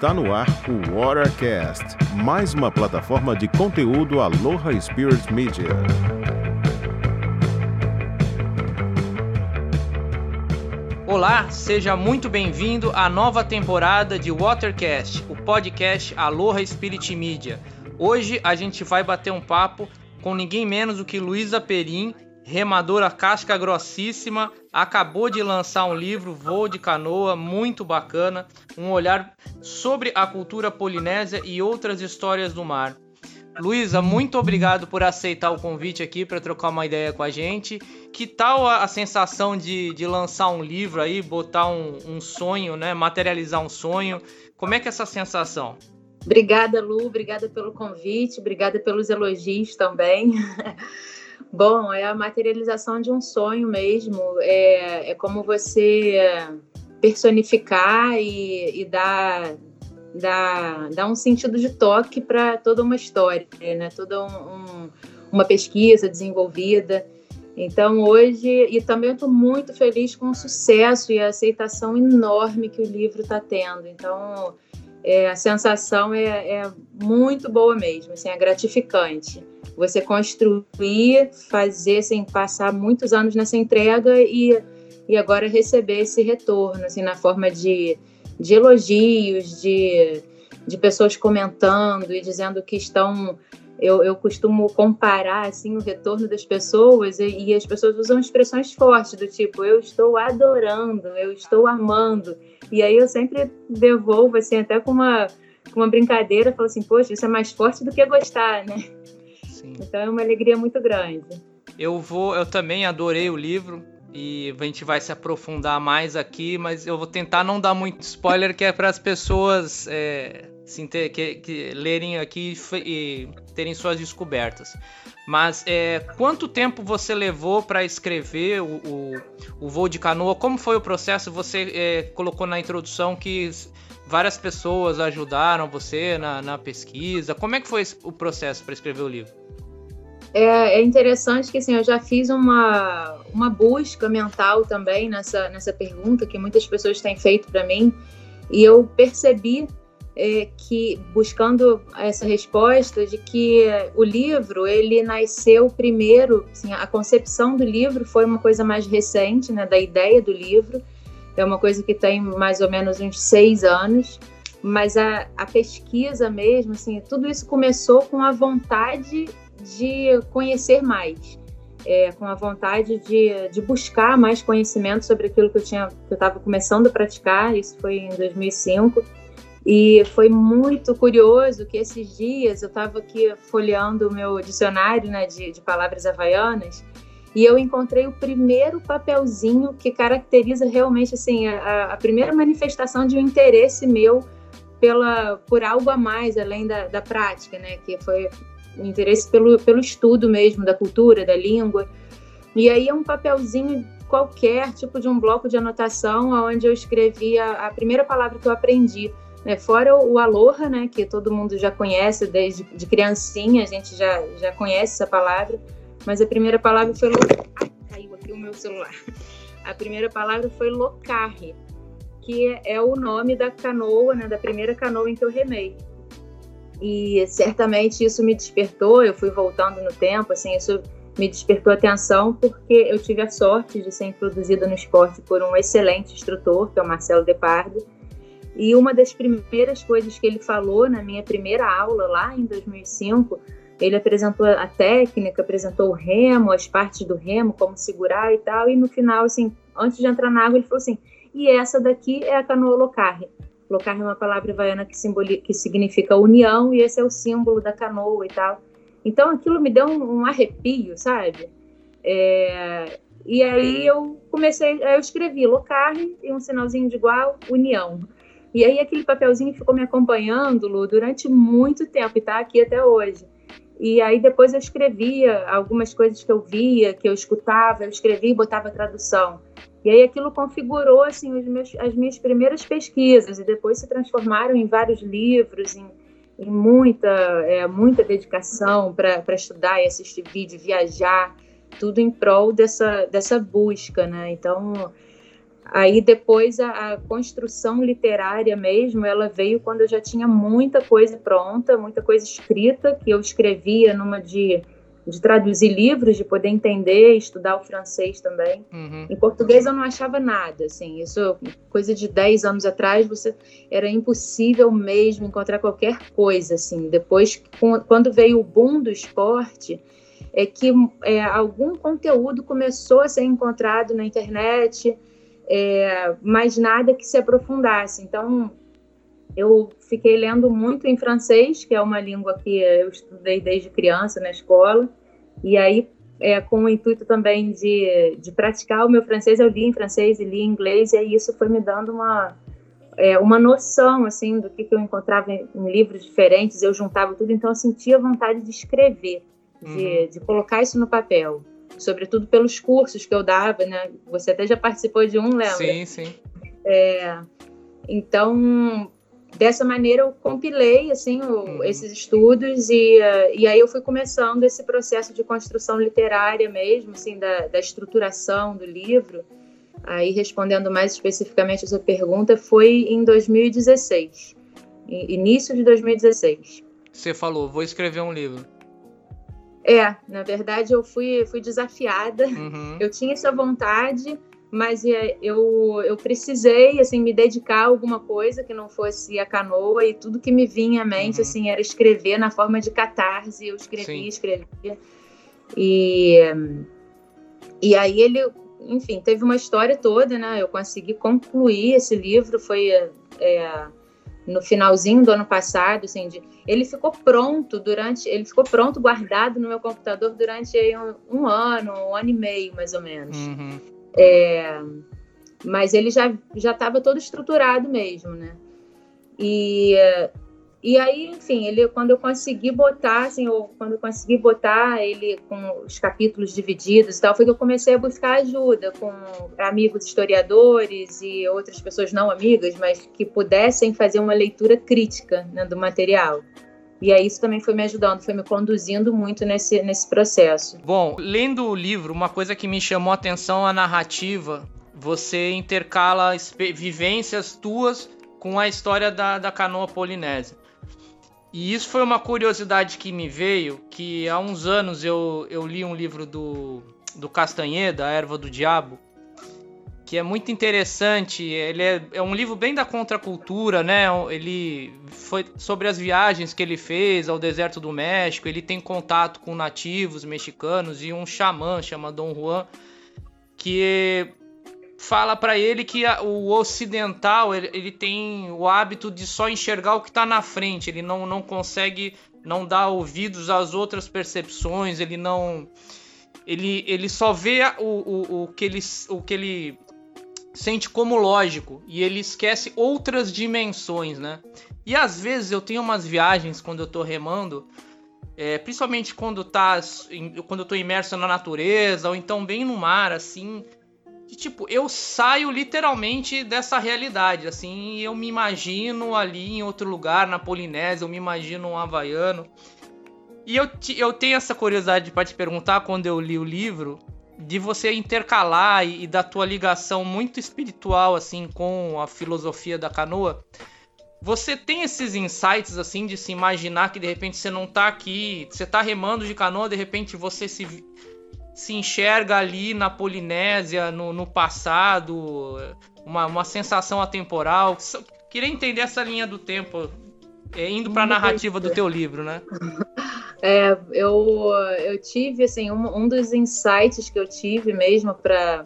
Está no ar o Watercast, mais uma plataforma de conteúdo Aloha Spirit Media. Olá, seja muito bem-vindo à nova temporada de Watercast, o podcast Aloha Spirit Media. Hoje a gente vai bater um papo com ninguém menos do que Luísa Perim, remadora casca grossíssima, acabou de lançar um livro, Voo de Canoa, muito bacana, um olhar sobre a cultura polinésia e outras histórias do mar. Luísa, muito obrigado por aceitar o convite aqui para trocar uma ideia com a gente. Que tal a, a sensação de, de, lançar um livro aí, botar um, um, sonho, né, materializar um sonho? Como é que é essa sensação? Obrigada, Lu, obrigada pelo convite, obrigada pelos elogios também. Bom, é a materialização de um sonho mesmo. É, é como você personificar e, e dar, dar, dar um sentido de toque para toda uma história, né? toda um, um, uma pesquisa desenvolvida. Então, hoje, e também estou muito feliz com o sucesso e a aceitação enorme que o livro está tendo. Então, é, a sensação é, é, muito boa mesmo, assim, é gratificante. Você construir, fazer, assim, passar muitos anos nessa entrega e, e agora receber esse retorno, assim, na forma de, de elogios, de, de pessoas comentando e dizendo que estão eu, eu, costumo comparar assim o retorno das pessoas e, e, as pessoas usam expressões fortes do tipo eu estou adorando, eu estou amando. E aí eu sempre devolvo, assim, até com uma, com uma brincadeira, falo assim, poxa, isso é mais forte do que gostar, né? Então é uma alegria muito grande. Eu vou, eu também adorei o livro e a gente vai se aprofundar mais aqui, mas eu vou tentar não dar muito spoiler, que é para as pessoas é, se ter, que, que, lerem aqui e terem suas descobertas. Mas é, quanto tempo você levou para escrever o, o, o, voo de canoa? Como foi o processo? Você é, colocou na introdução que várias pessoas ajudaram você na, na pesquisa. Como é que foi o processo para escrever o livro? É, é, interessante que assim, eu já fiz uma, uma busca mental também nessa, nessa pergunta que muitas pessoas têm feito para mim. E eu percebi é, que buscando essa resposta de que o livro ele nasceu primeiro, assim, a concepção do livro foi uma coisa mais recente, né, da ideia do livro, é uma coisa que tem mais ou menos uns seis anos, mas a, a pesquisa mesmo, assim, tudo isso começou com a vontade de conhecer mais, é, com a vontade de, de buscar mais conhecimento sobre aquilo que eu tinha, que eu estava começando a praticar. Isso foi em 2005 e foi muito curioso que esses dias eu estava aqui folheando o meu dicionário né, de, de palavras havaianas e eu encontrei o primeiro papelzinho que caracteriza realmente assim a, a primeira manifestação de um interesse meu pela por algo a mais além da, da prática, né? Que foi o interesse pelo, pelo estudo mesmo da cultura, da língua. E aí é um papelzinho qualquer, tipo de um bloco de anotação, onde eu escrevi a, a primeira palavra que eu aprendi né? Fora o, o aloha, né, que todo mundo já conhece desde de criancinha, a gente já, já conhece essa palavra, mas a primeira palavra foi Ai, caiu aqui o meu celular. A primeira palavra foi locarre, que é, o nome da canoa, né, da primeira canoa em que eu remei. E certamente isso me despertou, eu fui voltando no tempo, assim, isso me despertou atenção porque eu tive a sorte de ser introduzida no esporte por um excelente instrutor, que é o Marcelo Depardo, e uma das primeiras coisas que ele falou na minha primeira aula, lá em 2005, ele apresentou a técnica, apresentou o remo, as partes do remo, como segurar e tal. E no final, assim, antes de entrar na água, ele falou assim: e essa daqui é a canoa locarre. Locarre é uma palavra havaiana que, que significa união, e esse é o símbolo da canoa e tal. Então aquilo me deu um, um arrepio, sabe? É, e aí eu comecei, eu escrevi locarre e um sinalzinho de igual, união. E aí aquele papelzinho ficou me acompanhando, Lu, durante muito tempo e está aqui até hoje. E aí depois eu escrevia algumas coisas que eu via, que eu escutava, eu escrevia e botava tradução. E aí aquilo configurou assim meus, as minhas primeiras pesquisas e depois se transformaram em vários livros, em, em muita, é, muita dedicação para estudar e assistir vídeo, viajar, tudo em prol dessa, dessa busca, né? Então Aí depois a, a, construção literária mesmo, ela veio quando eu já tinha muita coisa pronta, muita coisa escrita, que eu escrevia numa de, de traduzir livros, de poder entender, estudar o francês também. Uhum. Em português eu não achava nada, assim, isso coisa de 10 anos atrás, você era impossível mesmo encontrar qualquer coisa, assim. Depois, quando veio o boom do esporte, é que é, algum conteúdo começou a ser encontrado na internet, é, mas nada que se aprofundasse. Então, eu fiquei lendo muito em francês, que é uma língua que eu estudei desde criança na escola, e aí, é, com o intuito também de, de praticar o meu francês, eu li em francês e li em inglês, e aí isso foi me dando uma, é, uma noção, assim, do que, que eu encontrava em, em, livros diferentes, eu juntava tudo, então eu sentia vontade de escrever, de, uhum. de colocar isso no papel sobretudo pelos cursos que eu dava, né? Você até já participou de um, lembra? Sim, sim. É, então, dessa maneira eu compilei assim o, uhum. esses estudos e, uh, e aí eu fui começando esse processo de construção literária mesmo, assim, da, da estruturação do livro. Aí respondendo mais especificamente a sua pergunta, foi em 2016, início de 2016. Você falou, vou escrever um livro. É, na verdade eu fui, fui desafiada. Uhum. Eu tinha essa vontade, mas eu, eu precisei assim me dedicar a alguma coisa que não fosse a canoa e tudo que me vinha à mente uhum. assim era escrever na forma de catarse. Eu escrevia, escrevia. E e aí ele, enfim, teve uma história toda, né? Eu consegui concluir esse livro, foi é, no finalzinho do ano passado, assim, de, ele ficou pronto durante, ele ficou pronto, guardado no meu computador durante um, um ano, um ano e meio, mais ou menos. Uhum. É, mas ele já já estava todo estruturado mesmo, né? E e aí, enfim, ele quando eu consegui botar, assim, ou quando eu consegui botar ele com os capítulos divididos e tal, foi que eu comecei a buscar ajuda com amigos historiadores e outras pessoas não amigas, mas que pudessem fazer uma leitura crítica né, do material. E aí isso também foi me ajudando, foi me conduzindo muito nesse, nesse processo. Bom, lendo o livro, uma coisa que me chamou a atenção a narrativa. Você intercala vivências tuas com a história da, da canoa polinésia. E isso foi uma curiosidade que me veio, que há uns anos eu, eu li um livro do, do Castanheda, A Erva do Diabo, que é muito interessante. Ele é, é um livro bem da contracultura, né? Ele foi sobre as viagens que ele fez ao deserto do México. Ele tem contato com nativos mexicanos e um xamã chamado Dom Juan, que fala para ele que a, o ocidental ele, ele, tem o hábito de só enxergar o que está na frente, ele não, não consegue não dar ouvidos às outras percepções, ele não ele, ele só vê o, o, o, que ele, o que ele sente como lógico e ele esquece outras dimensões, né? E às vezes eu tenho umas viagens quando eu tô remando, é, principalmente quando tá quando eu tô imerso na natureza ou então bem no mar assim, que, tipo, eu saio literalmente dessa realidade, assim, eu me imagino ali em outro lugar, na Polinésia, eu me imagino um havaiano. E eu, eu tenho essa curiosidade para te perguntar, quando eu li o livro, de você intercalar e, e da tua ligação muito espiritual, assim, com a filosofia da canoa. Você tem esses insights, assim, de se imaginar que de repente você não tá aqui, você tá remando de canoa, de repente você se se enxerga ali na Polinésia, no, no passado, uma, uma sensação atemporal. Queria entender essa linha do tempo, é, indo para a narrativa do teu livro, né? É, eu, eu tive, assim, um, um dos insights que eu tive mesmo para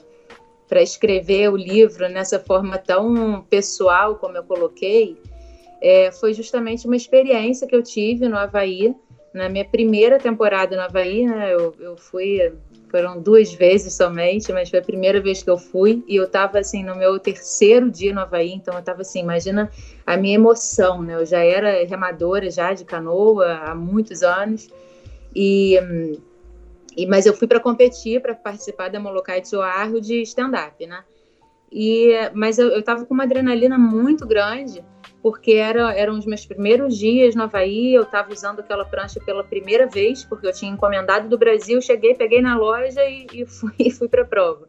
para escrever o livro nessa forma tão pessoal como eu coloquei, é, foi justamente uma experiência que eu tive no Havaí, na minha primeira temporada no Havaí, né? Eu, eu fui foram duas vezes somente, mas foi a primeira vez que eu fui e eu estava assim no meu terceiro dia no Havaí, então eu estava assim, imagina a minha emoção, né? Eu já era remadora já de canoa há muitos anos e, e mas eu fui para competir, para participar da Molokai Tsuarro de stand-up, né? E, mas eu estava com uma adrenalina muito grande porque era, eram os meus primeiros dias no Havaí, eu estava usando aquela prancha pela primeira vez, porque eu tinha encomendado do Brasil, cheguei, peguei na loja e, e fui, fui para a prova.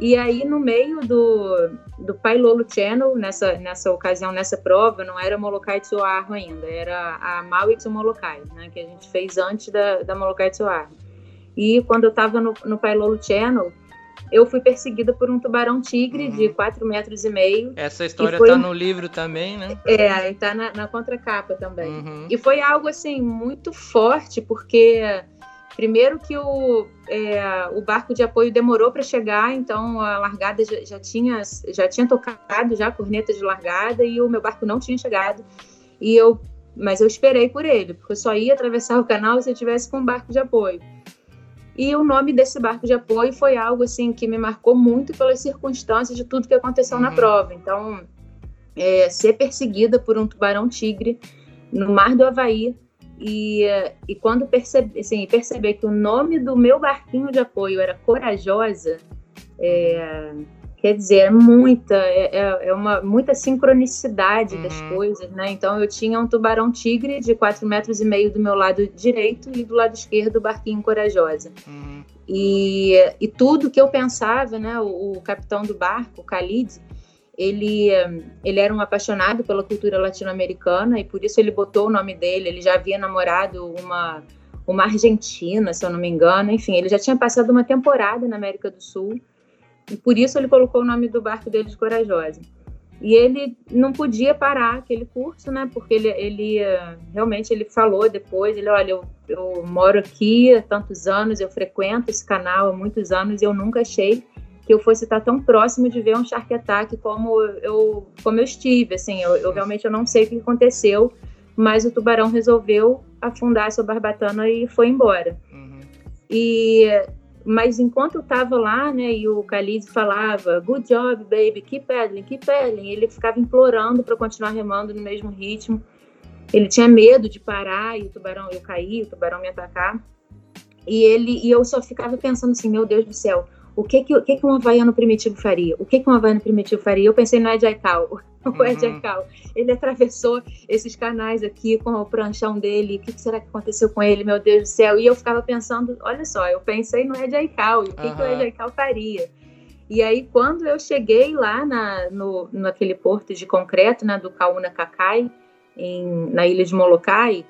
E aí, no meio do, do Pailolo Channel, nessa, nessa ocasião, nessa prova, não era Molokai Tsuarro ainda, era a Maui Molokai, né, que a gente fez antes da, da Molokai Tsuarro. E quando eu estava no, no Pailolo Channel, eu fui perseguida por um tubarão-tigre uhum. de 4 metros e meio. Essa história foi... tá no livro também, né? É, tá na, na contracapa também. Uhum. E foi algo, assim, muito forte, porque Primeiro que o, é, o barco de apoio demorou para chegar, então a largada já, já, tinha, já tinha tocado já a corneta de largada e o meu barco não tinha chegado. E eu, mas eu esperei por ele, porque eu só ia atravessar o canal se eu tivesse com um barco de apoio. E o nome desse barco de apoio foi algo assim que me marcou muito pelas circunstâncias de tudo que aconteceu uhum. na prova. Então, é, ser perseguida por um tubarão tigre no mar do Havaí e, e quando percebi, assim, perceber que o nome do meu barquinho de apoio era Corajosa, é, quer dizer, é muita, é, é, é uma, muita sincronicidade uhum. das coisas, né? Então eu tinha um tubarão tigre de 4 metros e meio do meu lado direito e do lado esquerdo o barquinho Corajosa. Uhum. E, e tudo que eu pensava, né? O, o capitão do barco, o Khalid, ele, ele era um apaixonado pela cultura latino-americana e por isso ele botou o nome dele. Ele já havia namorado uma, uma argentina, se eu não me engano. Enfim, ele já tinha passado uma temporada na América do Sul e por isso ele colocou o nome do barco dele de Corajosa. E ele não podia parar aquele curso, né? Porque ele, ele realmente ele falou depois, ele, olha, eu, eu moro aqui há tantos anos, eu frequento esse canal há muitos anos e eu nunca achei que eu fosse estar tão próximo de ver um Shark Attack como eu, como eu estive. Assim, eu, eu realmente eu não sei o que aconteceu, mas o tubarão resolveu afundar a sua barbatana e foi embora. Uhum. E mas enquanto eu estava lá, né, e o Khalid falava, good job, baby, keep paddling, keep paddling, ele ficava implorando para continuar remando no mesmo ritmo. Ele tinha medo de parar e o tubarão eu cair, o tubarão me atacar. E ele e eu só ficava pensando assim, meu Deus do céu, o que que, o que, que um havaiano primitivo faria? O que, que um havaiano primitivo faria? Eu pensei no Ed Aikau. O Ed uhum. Aikau, ele atravessou esses canais aqui com o pranchão dele. O que, que, será que aconteceu com ele? Meu Deus do céu. E eu ficava pensando, olha só, eu pensei no Ed Aikau. E o que, uhum. que o Ed Aikau faria? E aí, quando eu cheguei lá na, no, naquele porto de concreto, né, do Kauna Kakai, em, na ilha de Molokai,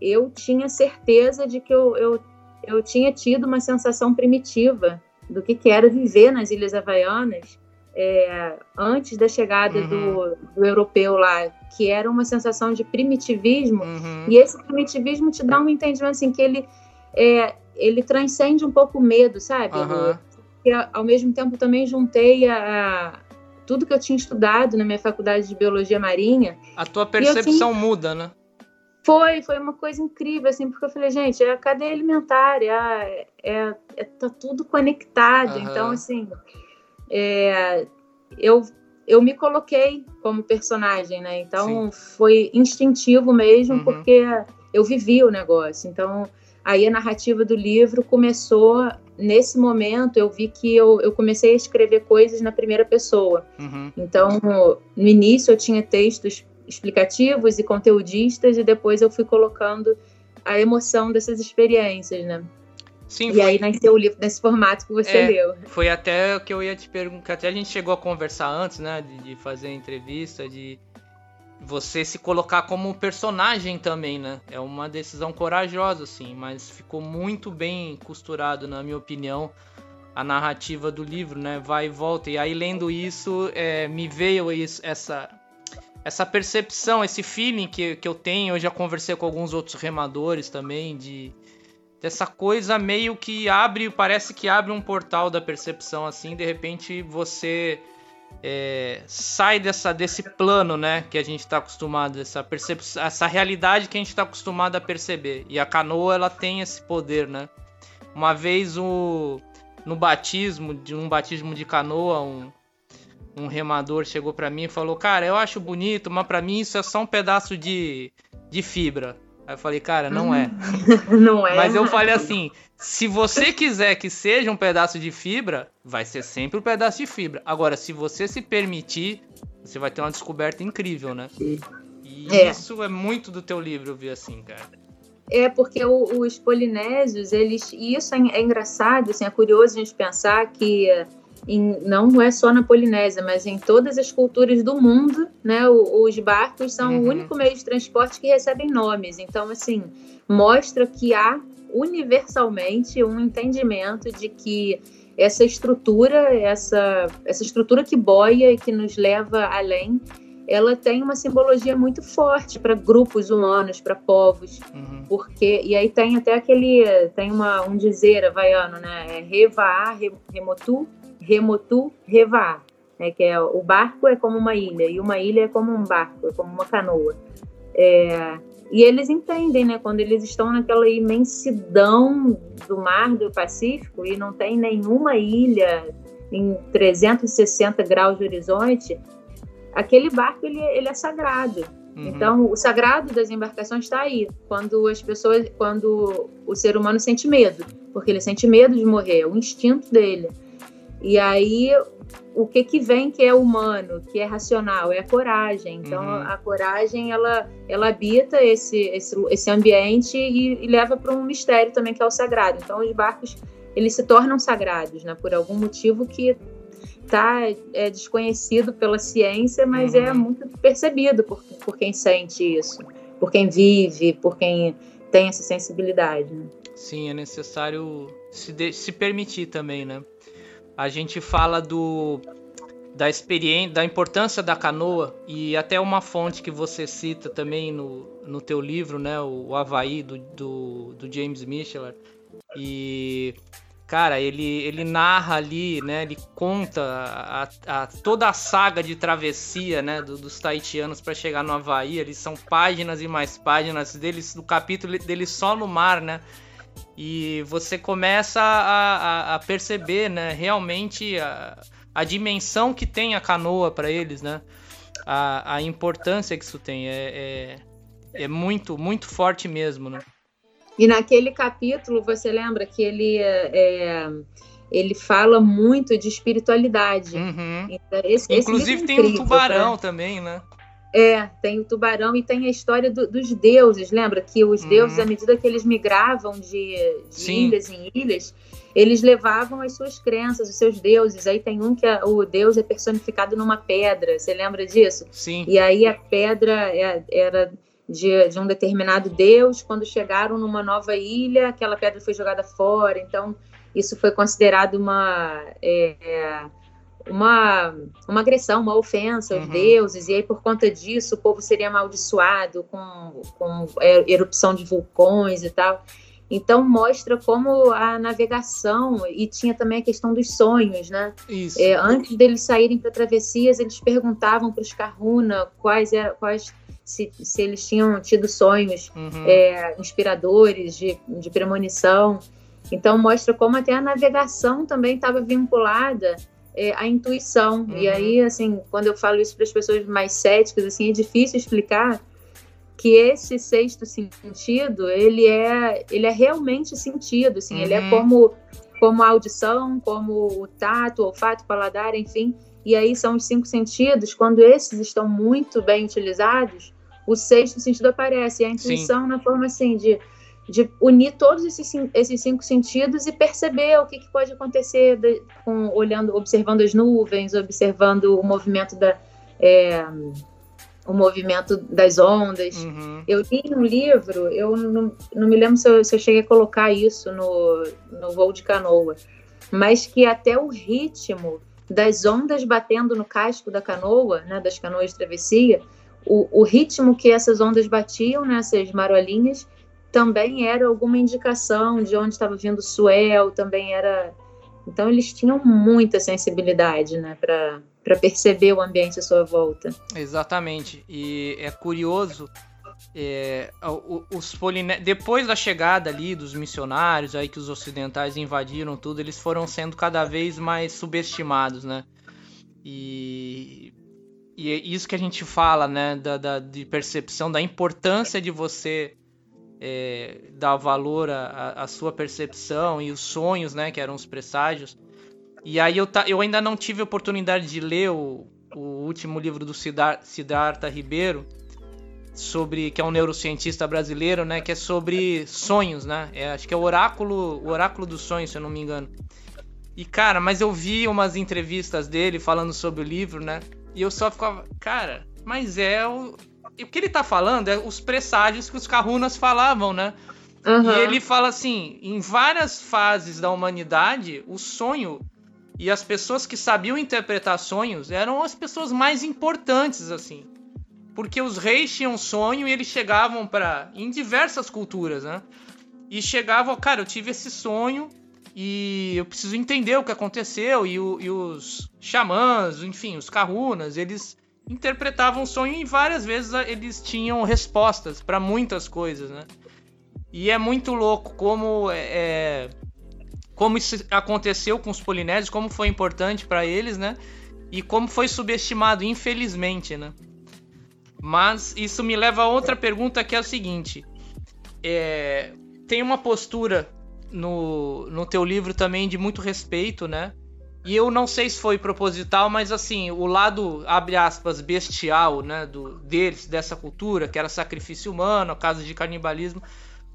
eu tinha certeza de que eu, eu, eu tinha tido uma sensação primitiva do que, que era viver nas Ilhas Havaianas é, antes da chegada uhum. do, do, europeu lá, que era uma sensação de primitivismo. Uhum. E esse primitivismo te dá um entendimento assim que ele é, ele transcende um pouco o medo, sabe? Uhum. Que ao mesmo tempo também juntei a, a, tudo que eu tinha estudado na minha faculdade de biologia marinha. A tua percepção tinha... muda, né? Foi, foi uma coisa incrível, assim, porque eu falei, gente, é a cadeia alimentar, é, é, é tá tudo conectado. Uhum. Então, assim, é, eu, eu me coloquei como personagem, né? Então, Sim. foi instintivo mesmo, uhum. porque eu vivi o negócio. Então, aí a narrativa do livro começou nesse momento eu vi que eu, eu comecei a escrever coisas na primeira pessoa. Uhum. Então, no início eu tinha textos explicativos e conteudistas, e depois eu fui colocando a emoção dessas experiências, né? Sim, e foi... aí nasceu o livro nesse formato que você é, leu. Foi até o que eu ia te perguntar, até a gente chegou a conversar antes, né, de, de fazer a entrevista, de você se colocar como personagem também, né? É uma decisão corajosa, assim, mas ficou muito bem costurado, na minha opinião, a narrativa do livro, né? Vai e volta. E aí, lendo isso, é, me veio isso, essa essa percepção, esse feeling que, que eu tenho, eu já conversei com alguns outros remadores também, de dessa coisa meio que abre, parece que abre um portal da percepção, assim, de repente você é, sai dessa, desse plano, né, que a gente está acostumado, essa percepção, essa realidade que a gente está acostumado a perceber. E a canoa, ela tem esse poder, né? Uma vez o, no batismo, de um batismo de canoa, um, um remador chegou para mim e falou: Cara, eu acho bonito, mas para mim isso é só um pedaço de, de fibra. Aí eu falei: Cara, não é. não é. Mas eu falei assim: se você quiser que seja um pedaço de fibra, vai ser sempre um pedaço de fibra. Agora, se você se permitir, você vai ter uma descoberta incrível, né? E é. isso é muito do teu livro, eu vi assim, cara. É, porque os polinésios, eles. E isso é, é engraçado, assim, é curioso a gente pensar que em, não é só na Polinésia, mas em todas as culturas do mundo, né, os barcos são uhum. o único meio de transporte que recebem nomes. Então, assim, mostra que há universalmente um entendimento de que essa estrutura, essa, essa estrutura que boia e que nos leva além, ela tem uma simbologia muito forte para grupos humanos, para povos, uhum. porque e aí tem até aquele tem uma um dizer havaiano, né? É revaar, remotu, remotu, revaar, né? Que é o barco é como uma ilha e uma ilha é como um barco, é como uma canoa. É, e eles entendem, né? Quando eles estão naquela imensidão do mar do Pacífico e não tem nenhuma ilha em 360 graus de horizonte, aquele barco ele, ele é sagrado. Uhum. Então, o sagrado das embarcações está aí, quando as pessoas, quando o ser humano sente medo, porque ele sente medo de morrer, é o instinto dele. E aí o que que vem que é humano, que é racional, é a coragem. Então uhum. a coragem ela ela habita esse esse, esse ambiente e, e leva para um mistério também que é o sagrado. Então os barcos eles se tornam sagrados, né? Por algum motivo que tá é, desconhecido pela ciência, mas é uhum. é muito percebido por, por quem sente isso, por quem vive, por quem tem essa sensibilidade. Né? Sim, é necessário se, de, se permitir também, né? A gente fala do da experiência, da importância da canoa e até uma fonte que você cita também no, no teu livro, né, o, o Havaí do, do, do James Michelin. E cara, ele, ele narra ali, né, ele conta a, a, toda a saga de travessia, né, do, dos taitianos para chegar no Havaí. Eles são páginas e mais páginas deles, do capítulo dele só no mar, né? E você começa a, a, a perceber, né, realmente a, a dimensão que tem a canoa para eles, né? A, a importância que isso tem. É, é, é, muito, muito forte mesmo, né? E naquele capítulo, você lembra que ele, é, ele fala muito de espiritualidade. Uhum. Então, esse, Inclusive esse tem um tubarão tá? também, né? É, tem o tubarão e tem a história do, dos deuses. Lembra que os uhum. deuses, à medida que eles migravam de, de ilhas em ilhas, eles levavam as suas crenças, os seus deuses. Aí tem um que é, o deus é personificado numa pedra. Você lembra disso? Sim. E aí a pedra é, era de, de um determinado deus. Quando chegaram numa nova ilha, aquela pedra foi jogada fora. Então isso foi considerado uma é, é uma, uma agressão, uma ofensa aos uhum. deuses, e aí por conta disso o povo seria amaldiçoado com, com é, erupção de vulcões e tal. Então mostra como a navegação e tinha também a questão dos sonhos, né? Isso. É, antes deles saírem para travessias, eles perguntavam para os Kahuna quais eram quais se, se eles tinham tido sonhos uhum. é, inspiradores de, de premonição. Então mostra como até a navegação também estava vinculada é, a intuição. Uhum. E aí, assim, quando eu falo isso para as pessoas mais céticas, assim, é difícil explicar que esse sexto sentido, ele é, ele é realmente sentido, assim, uhum. ele é uhum. como como a audição, como o tato, o olfato, o paladar, enfim. E aí são os cinco sentidos. Quando esses estão muito bem utilizados, o sexto sentido aparece. E a intuição Sim. na forma assim de de unir todos esses, esses cinco sentidos e perceber o que, que pode acontecer de, com, olhando, observando as nuvens, observando o movimento da é, o movimento das ondas. Uhum. Eu li um livro, eu não, não me lembro se eu, se eu, cheguei a colocar isso no, no voo de canoa, mas que até o ritmo das ondas batendo no casco da canoa, né, das canoas de travessia, o, o ritmo que essas ondas batiam nessas marolinhas também era alguma indicação de onde estava vindo o suel, também era. Então eles tinham muita sensibilidade, né, para perceber o ambiente à sua volta. Exatamente. E é curioso é, os poliné... depois da chegada ali dos missionários aí que os ocidentais invadiram tudo eles foram sendo cada vez mais subestimados né e, e é isso que a gente fala né da, da de percepção da importância de você é, dar valor à, sua percepção e os sonhos, né, que eram os presságios. E aí eu, eu ainda não tive oportunidade de ler o, o último livro do Siddhartha Ribeiro, sobre que é um neurocientista brasileiro, né, que é sobre sonhos, né? É, acho que é o oráculo, o oráculo dos sonhos, se eu não me engano. E, cara, mas eu vi umas entrevistas dele falando sobre o livro, né? E eu só ficava, cara, mas é o. O que ele tá falando é os presságios que os Kahunas falavam, né? Uhum. E ele fala assim: em várias fases da humanidade, o sonho e as pessoas que sabiam interpretar sonhos eram as pessoas mais importantes, assim. Porque os reis tinham sonho e eles chegavam para em diversas culturas, né? E chegavam, cara, eu tive esse sonho e eu preciso entender o que aconteceu. E, o, e os xamãs, enfim, os kahunas, eles interpretavam o sonho e várias vezes eles tinham respostas para muitas coisas, né? E é muito louco como é, é, como isso aconteceu com os polinésios, como foi importante para eles, né? E como foi subestimado, infelizmente, né? Mas isso me leva a outra pergunta que é o seguinte: é, tem uma postura no, no teu livro também de muito respeito, né? E eu não sei se foi proposital, mas assim, o lado, abre aspas, bestial, né, do, deles, dessa cultura, que era sacrifício humano, caso de canibalismo,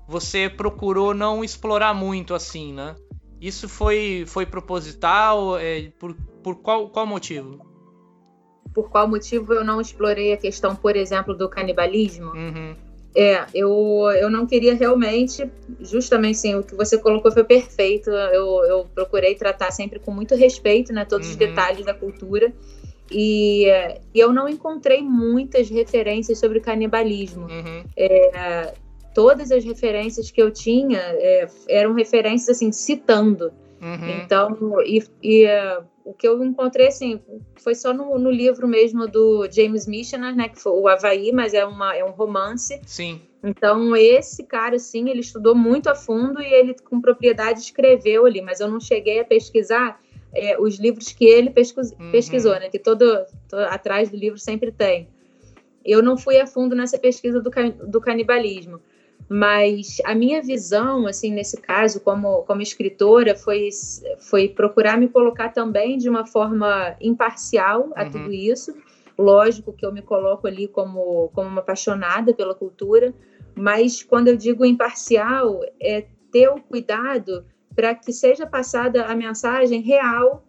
você procurou não explorar muito assim, né? Isso foi, foi proposital? É, por, por qual, qual motivo? Por qual motivo eu não explorei a questão, por exemplo, do canibalismo? Uhum. É, eu, eu não queria realmente, justamente assim, o que você colocou foi perfeito. Eu, eu procurei tratar sempre com muito respeito, né, todos uhum. os detalhes da cultura. E, e, eu não encontrei muitas referências sobre canibalismo. Uhum. É, todas as referências que eu tinha é, eram referências assim citando. Uhum. Então, e, e uh, o que eu encontrei assim foi só no, no, livro mesmo do James Michener, né, que foi o Havaí, mas é, uma, é um romance. Sim. Então, esse cara, assim, ele estudou muito a fundo e ele, com propriedade, escreveu ali, mas eu não cheguei a pesquisar é, os livros que ele pesquis, uhum. pesquisou, né, que todo, todo, atrás do livro sempre tem. Eu não fui a fundo nessa pesquisa do, do canibalismo. Mas a minha visão, assim, nesse caso, como, como escritora, foi, foi procurar me colocar também de uma forma imparcial a uhum. tudo isso. Lógico que eu me coloco ali como, como uma apaixonada pela cultura, mas quando eu digo imparcial, é ter o cuidado para que seja passada a mensagem real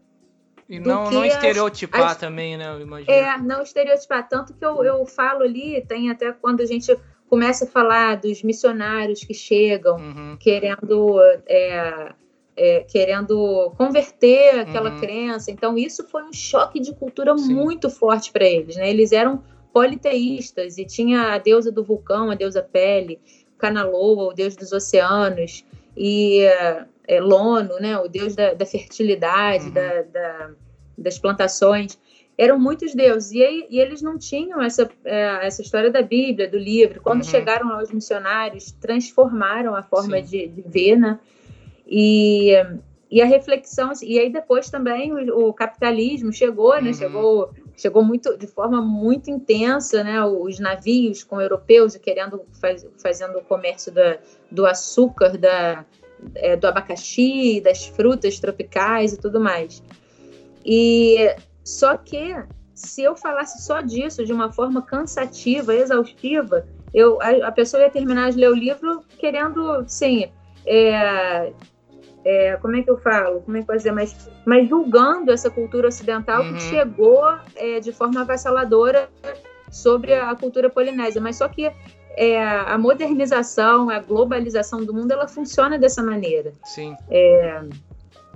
e não, não estereotipar as, também, né? Eu imagino. É, não estereotipar. Tanto que eu, eu falo ali, tem até quando a gente começa a falar dos missionários que chegam uhum. querendo é, é, querendo converter aquela uhum. crença. Então isso foi um choque de cultura Sim. muito forte para eles. Né? Eles eram politeístas e tinha a deusa do vulcão, a deusa Pele, Canaloa, o deus dos oceanos e é, Lono, né, o deus da, da fertilidade, uhum. da, da, das plantações eram muitos deuses. E, aí, e eles não tinham essa, é, essa história da Bíblia, do livro. Quando uhum. chegaram lá os missionários, transformaram a forma de, de, ver, né? E, e a reflexão, assim, e aí depois também o, o capitalismo chegou, né? Uhum. Chegou, chegou muito de forma muito intensa, né? Os navios com europeus querendo faz, fazendo o comércio da, do açúcar, da, é, do abacaxi, das frutas tropicais e tudo mais. E só que se eu falasse só disso de uma forma cansativa, exaustiva, eu, a, a pessoa ia terminar de ler o livro querendo, sim, é, é, como é que eu falo? Como é que eu dizer? Mas, mas julgando essa cultura ocidental uhum. que chegou é, de forma avassaladora sobre a cultura polinésia. Mas só que é, a modernização, a globalização do mundo, ela funciona dessa maneira. Sim. É,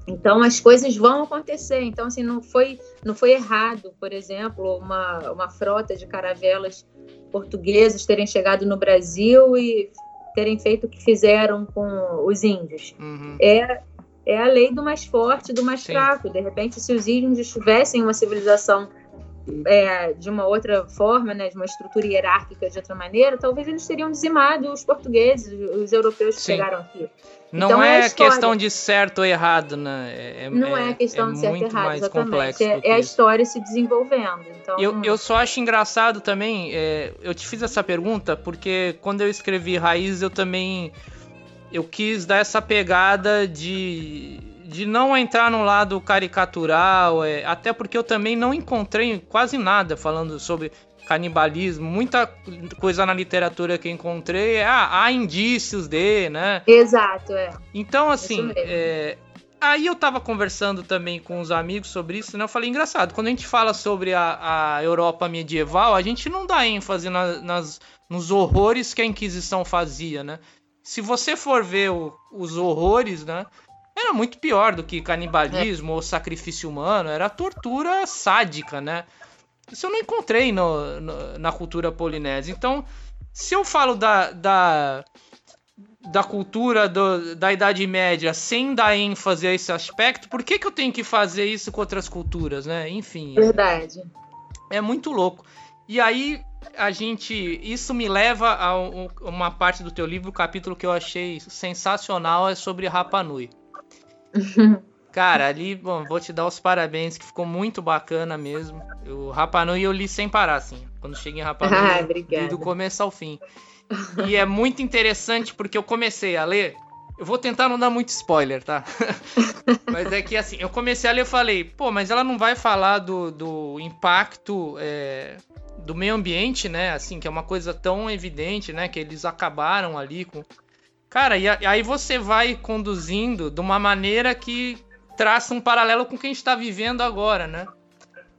então as coisas vão acontecer. Então assim não foi não foi errado, por exemplo, uma, uma frota de caravelas portuguesas terem chegado no Brasil e terem feito o que fizeram com os índios. Uhum. É é a lei do mais forte, do mais Sim. fraco. De repente, se os índios tivessem uma civilização é, de uma outra forma, né, de uma estrutura hierárquica de outra maneira, talvez eles teriam dizimado os portugueses, os europeus que Sim. chegaram aqui. Não então, é, é questão de certo ou errado, né? É, é não é, é questão de certo ou errado, exatamente. É, é, a história se desenvolvendo. Então... Eu, eu só acho engraçado também, é, eu te fiz essa pergunta porque quando eu escrevi Raiz, eu também eu quis dar essa pegada de de não entrar no lado caricatural, é, até porque eu também não encontrei quase nada falando sobre canibalismo. Muita coisa na literatura que encontrei é ah, há indícios de, né? Exato, é. Então, assim, é, aí eu tava conversando também com os amigos sobre isso, né? Eu falei, engraçado, quando a gente fala sobre a, a Europa medieval, a gente não dá ênfase na, nas, nos horrores que a Inquisição fazia, né? Se você for ver o, os horrores, né? Era muito pior do que canibalismo é. ou sacrifício humano, era tortura sádica, né? Isso eu não encontrei no, no, na cultura polinésia. Então, se eu falo da, da da cultura do, da Idade Média sem dar ênfase a esse aspecto, por que, que eu tenho que fazer isso com outras culturas, né? Enfim. Verdade. É, é muito louco. E aí a gente. Isso me leva a uma parte do teu livro, o capítulo que eu achei sensacional é sobre Rapa Nui. Cara, ali, bom, vou te dar os parabéns, que ficou muito bacana mesmo. O Rapa Nui eu li sem parar, assim. Quando cheguei em Rapa Nui, ah, li do começo ao fim e é muito interessante porque eu comecei a ler. Eu vou tentar não dar muito spoiler, tá? mas é que assim, eu comecei a ler e falei, pô, mas ela não vai falar do, do impacto é, do meio ambiente, né? Assim, que é uma coisa tão evidente, né? Que eles acabaram ali com. Cara, e aí você vai conduzindo de uma maneira que traça um paralelo com o que a gente está vivendo agora, né?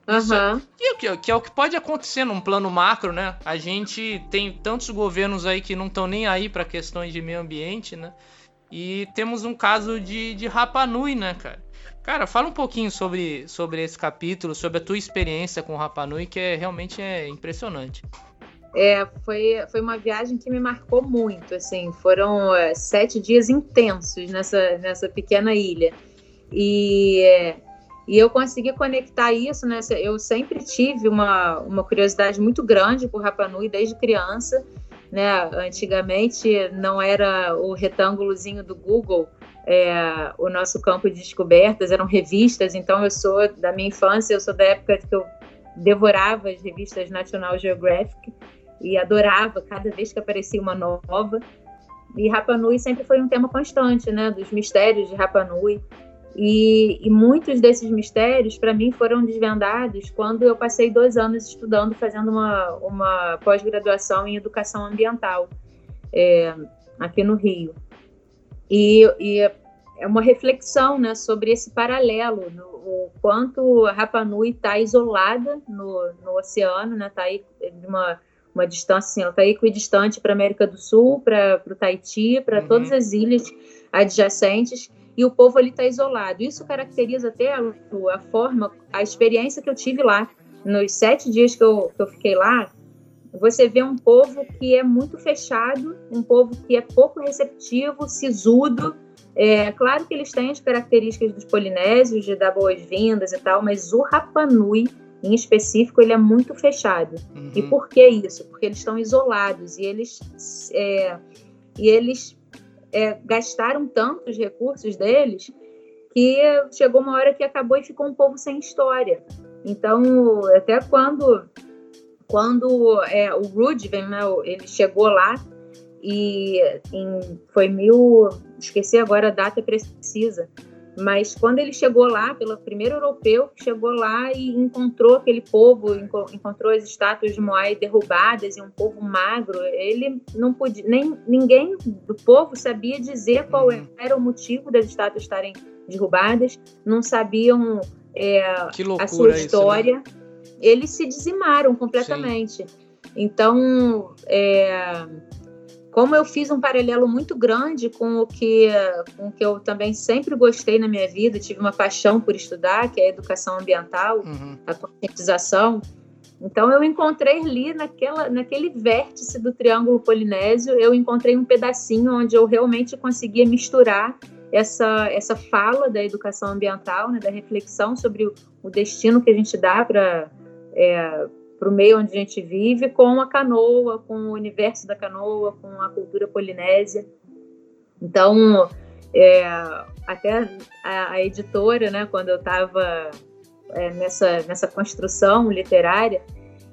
Uhum. Que, que, é o que pode acontecer num plano macro, né? A gente tem tantos governos aí que não estão nem aí para questões de meio ambiente, né? E temos um caso de, de Rapa Nui, né, cara? Cara, fala um pouquinho sobre, sobre esse capítulo, sobre a tua experiência com o Rapa Nui, que é, realmente é impressionante. É, foi, foi uma viagem que me marcou muito, assim, foram é, sete dias intensos nessa, nessa pequena ilha. E e eu consegui conectar isso, né? Eu sempre tive uma, uma curiosidade muito grande por Rapa Nui desde criança, né? Antigamente não era o retângulozinho do Google, é, o nosso campo de descobertas, eram revistas, então eu sou da minha infância, eu sou da época que eu devorava as revistas National Geographic e adorava cada vez que aparecia uma nova. E Rapa Nui sempre foi um tema constante, né? Dos mistérios de Rapa Nui. E, e muitos desses mistérios, para mim, foram desvendados quando eu passei dois anos estudando, fazendo uma, uma pós-graduação em educação ambiental é, aqui no Rio. E, e, é uma reflexão né, sobre esse paralelo, no, o quanto a Rapa Nui está isolada no, no oceano, está né, tá aí de uma, uma distância, assim, ela está equidistante para a América do Sul, para o Tahiti, para uhum. todas as ilhas adjacentes, e o povo ali está isolado. Isso caracteriza até a, a, forma, a experiência que eu tive lá. Nos sete dias que eu, que eu fiquei lá, você vê um povo que é muito fechado, um povo que é pouco receptivo, sisudo. É claro que eles têm as características dos polinésios, de dar boas-vindas e tal, mas o Rapanui, em específico, ele é muito fechado. Uhum. E por que isso? Porque eles estão isolados e eles, é, e eles é, gastaram tantos recursos deles que chegou uma hora que acabou e ficou um povo sem história. Então, até quando quando é, o Rudiven, né, ele chegou lá e em, foi mil, esqueci agora a data precisa, mas quando ele chegou lá, pelo primeiro europeu que chegou lá e encontrou aquele povo, encontrou as estátuas de Moai derrubadas e um povo magro, ele não podia, nem ninguém do povo sabia dizer qual uhum. era o motivo das estátuas estarem derrubadas, não sabiam é, a sua história. Isso, né? Eles se dizimaram completamente. Sim. Então, é, como eu fiz um paralelo muito grande com o que, com o que eu também sempre gostei na minha vida, tive uma paixão por estudar, que é a educação ambiental, uhum. a conscientização. Então eu encontrei ali naquela, naquele vértice do Triângulo Polinésio, eu encontrei um pedacinho onde eu realmente conseguia misturar essa, essa fala da educação ambiental, né, da reflexão sobre o, o destino que a gente dá para é, para o meio onde a gente vive com a canoa, com o universo da canoa, com a cultura polinésia. Então, é, até a, a, editora, né, quando eu estava é, nessa, nessa construção literária,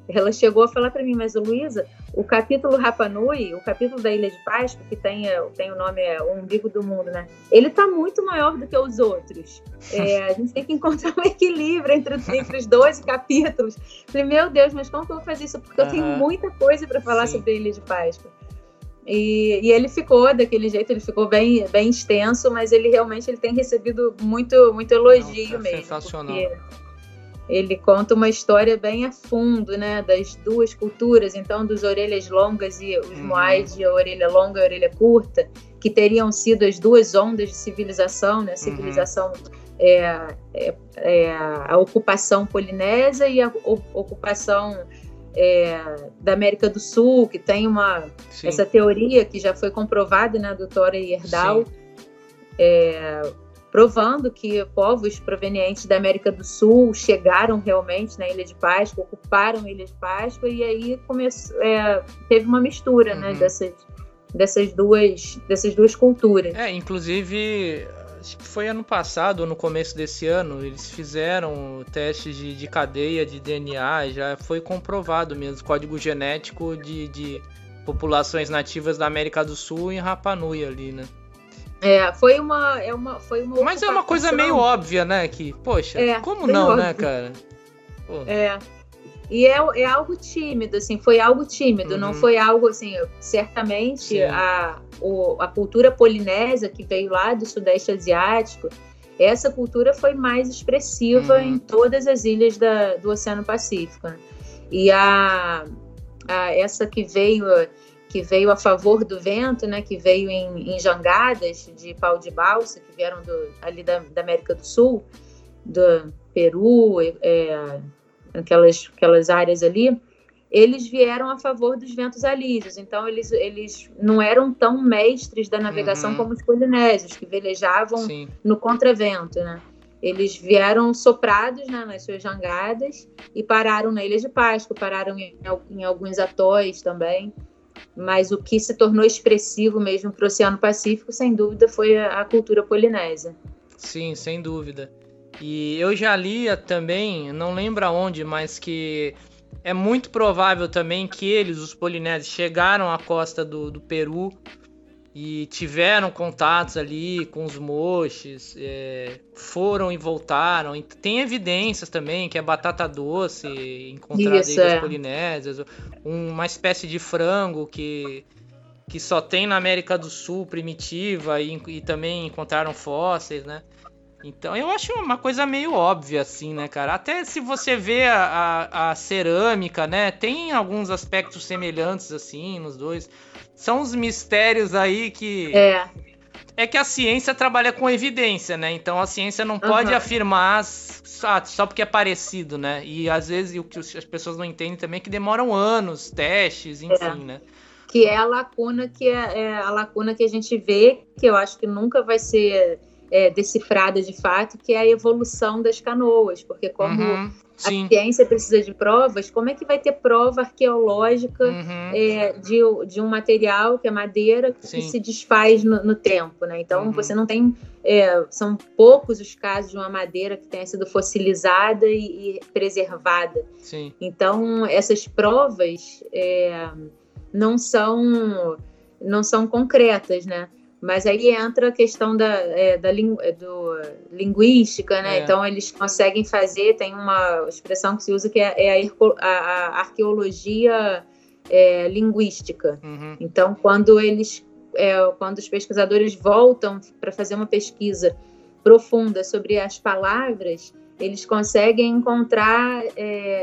ela chegou a falar para mim, mas Luísa, o capítulo Rapanui, o capítulo da Ilha de Páscoa, que tem, é, tem o nome é O Umbigo do Mundo, né? Ele está muito maior do que os outros. É, a gente tem que encontrar um equilíbrio entre, entre os dois capítulos. Falei, meu Deus, mas como que eu vou fazer isso? Porque eu tenho muita coisa para falar Sim. sobre a Ilha de Páscoa. E, e, ele ficou daquele jeito, ele ficou bem, bem extenso, mas ele realmente ele tem recebido muito, muito elogio Não, é mesmo. Sensacional. Ele conta uma história bem a fundo, né, das duas culturas, então dos orelhas longas e os uhum. moais de orelha longa e orelha curta, que teriam sido as duas ondas de civilização, né, a uhum. civilização é, é, é, a ocupação polinésia e a ocupação é, da América do Sul, que tem uma Sim. essa teoria que já foi comprovada, né, do Herdal, é, provando que povos provenientes da América do Sul chegaram realmente na Ilha de Páscoa, ocuparam a Ilha de Páscoa e aí começou, é, teve uma mistura, né, uhum. né, dessas dessas duas dessas duas culturas. É, inclusive acho que foi ano passado ou no começo desse ano, eles fizeram testes de, de cadeia de DNA, já foi comprovado mesmo, código genético de, de populações nativas da América do Sul em Rapa Nui ali, né? É, foi uma, é uma, foi uma Mas é uma coisa meio óbvia, né? Que, poxa, é, como não, né, óbvio. né, cara? Pô. É. E é, é algo tímido, assim, foi algo tímido, uhum. não foi algo assim, certamente a, o, a cultura polinésia que veio lá do Sudeste Asiático, essa cultura foi mais expressiva uhum. em todas as ilhas da, do Oceano Pacífico. Né? E a, a, essa que veio que veio a favor do vento, né, que veio em, em jangadas de pau de balsa, que vieram do, ali da, da América do Sul, do Peru, é, aquelas, aquelas áreas ali, eles vieram a favor dos ventos alísios. Então, eles, eles não eram tão mestres da navegação uhum. como os polinésios, que velejavam Sim. no contravento, né? Eles vieram soprados né, nas suas jangadas e pararam na Ilha de Páscoa, pararam em, em alguns atóis também. Mas o que se tornou expressivo mesmo para o Oceano Pacífico, sem dúvida, foi a, a cultura polinésia. Sim, sem dúvida. E eu já lia também, não lembro aonde, mas que é muito provável também que eles, os polinésios, chegaram à costa do, do Peru e tiveram contatos ali com os moches, é, foram e voltaram. Tem evidências também que é batata doce encontrada Isso, em é. polinésias, uma espécie de frango que, que só tem na América do Sul primitiva e, e também encontraram fósseis, né? Então eu acho uma coisa meio óbvia, assim, né, cara? Até se você vê a, a, a, cerâmica, né? Tem alguns aspectos semelhantes, assim, nos dois. São os mistérios aí que. É. É que a ciência trabalha com evidência, né? Então a ciência não pode uhum. afirmar só, só porque é parecido, né? E às vezes o que as pessoas não entendem também é que demoram anos, testes, enfim, é. né? Que é a lacuna que é, é a lacuna que a gente vê, que eu acho que nunca vai ser é, decifrada de fato, que é a evolução das canoas, porque como uhum, a ciência precisa de provas, como é que vai ter prova arqueológica uhum. é, de, de um material que é madeira que Sim. se desfaz no, no, tempo, né? Então uhum. você não tem é, são poucos os casos de uma madeira que tenha sido fossilizada e, e preservada. Sim. Então essas provas é, não são não são concretas, né? Mas aí entra a questão da, é, da é, do, linguística, né? É. Então eles conseguem fazer, tem uma expressão que se usa que é, é a, a, arqueologia é, linguística. Uhum. Então quando eles, é, quando os pesquisadores voltam para fazer uma pesquisa profunda sobre as palavras, eles conseguem encontrar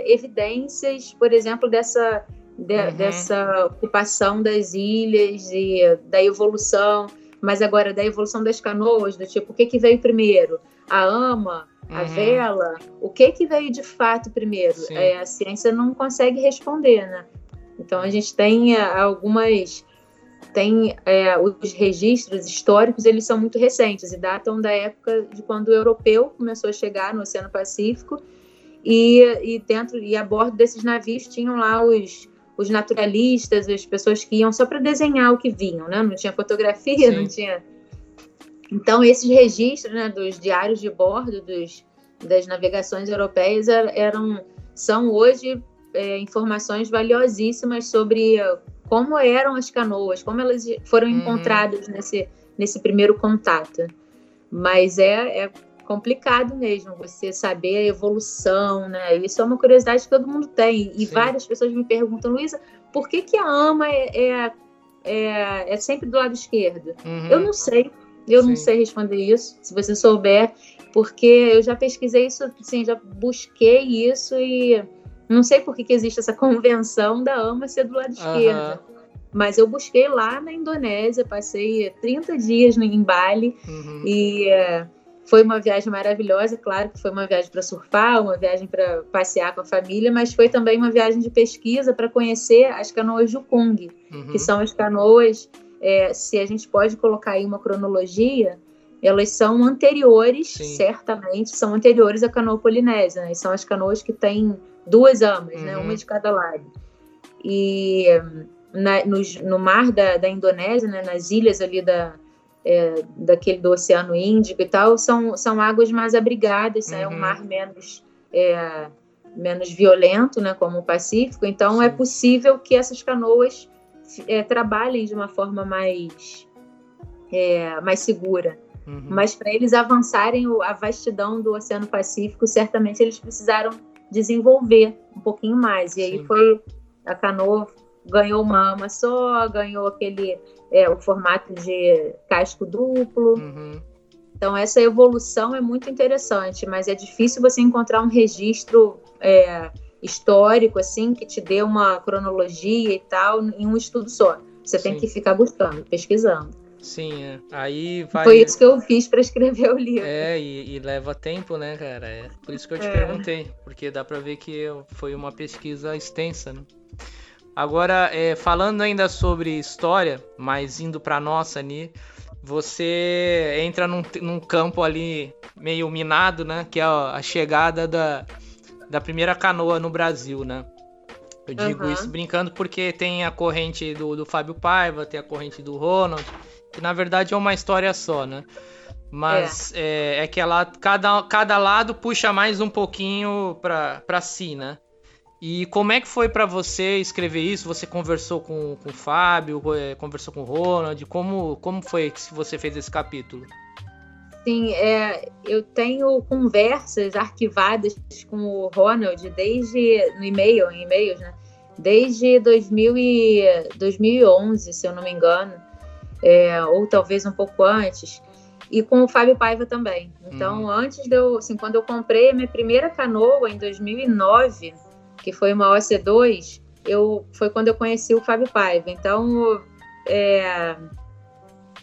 evidências, por exemplo, dessa de, uhum. dessa ocupação das ilhas e da evolução mas agora da evolução das canoas, do tipo, o que, que veio primeiro? A ama, a uhum. vela? O que, que veio de fato primeiro? É, a ciência não consegue responder, né? Então a gente tem é, algumas tem é, os registros históricos eles são muito recentes e datam da época de quando o europeu começou a chegar no Oceano Pacífico e, e dentro e a bordo desses navios tinham lá os os naturalistas, as pessoas que iam só para desenhar o que vinham, né? Não tinha fotografia, Sim. não tinha. Então esses registros, né, dos diários de bordo dos, das navegações europeias eram são hoje é, informações valiosíssimas sobre como eram as canoas, como elas foram uhum. encontradas nesse nesse primeiro contato. Mas é, é complicado mesmo você saber a evolução, né? Isso é uma curiosidade que todo mundo tem. E Sim. várias pessoas me perguntam, Luísa, por que, que a AMA é, é, é, é sempre do lado esquerdo? Uhum. Eu não sei, eu Sim. não sei responder isso. Se você souber, porque eu já pesquisei isso, assim, já busquei isso e não sei por que, que existe essa convenção da ama ser do lado esquerdo. Mas eu busquei lá na Indonésia, passei 30 dias em Bali uhum. e é, foi uma viagem maravilhosa. Claro que foi uma viagem para surfar, uma viagem para passear com a família, mas foi também uma viagem de pesquisa para conhecer as canoas Jukung, uhum. que são as canoas, é, se a gente pode colocar aí uma cronologia, elas são anteriores, Sim. certamente, são anteriores à canoa polinésia, né? São as canoas que têm duas amas, uhum. né? Uma de cada lado. E na, no, no, mar da, da Indonésia, né? Nas ilhas ali da, é, daquele do Oceano Índico e tal, são, são águas mais abrigadas, uhum. é um uhum. mar menos, é, menos violento, né? Como o Pacífico. Então, é Sim. é possível que essas canoas é, trabalhem de uma forma mais, é, mais segura. Uhum. Mas para eles avançarem a vastidão do Oceano Pacífico, certamente eles precisaram desenvolver um pouquinho mais. E aí Sim. foi a canoa ganhou uma ama só, ganhou aquele é, o formato de casco duplo. Uhum. Então essa evolução é muito interessante, mas é difícil você encontrar um registro é, histórico assim que te dê uma cronologia e tal em um estudo só. Você Sim. tem que ficar buscando, pesquisando. Sim, é. aí vai. Foi isso que eu fiz para escrever o livro. É, e, e, leva tempo, né, cara? É por isso que eu te é. perguntei, porque dá para ver que foi uma pesquisa extensa, né? Agora, é, falando ainda sobre história, mas indo para nossa ali, você entra num, num, campo ali meio minado, né? Que é a chegada da, da primeira canoa no Brasil, né? Eu digo uhum. isso brincando porque tem a corrente do, do Fábio Paiva, tem a corrente do Ronald, que na verdade é uma história só, né? Mas é, é, é que ela, cada, cada lado puxa mais um pouquinho para si, né? E como é que foi para você escrever isso? Você conversou com, com o Fábio, é, conversou com o Ronald? Como, como foi que você fez esse capítulo? Sim, é, eu tenho conversas arquivadas com o Ronald desde no e-mail, em e-mails, né? Desde 2000 e, 2011, se eu não me engano é, ou talvez um pouco antes, e com o Fábio Paiva também. Então, hum. antes de eu, assim, quando eu comprei a minha primeira canoa em 2009, que foi uma OC2, eu, foi quando eu conheci o Fábio Paiva. Então, é,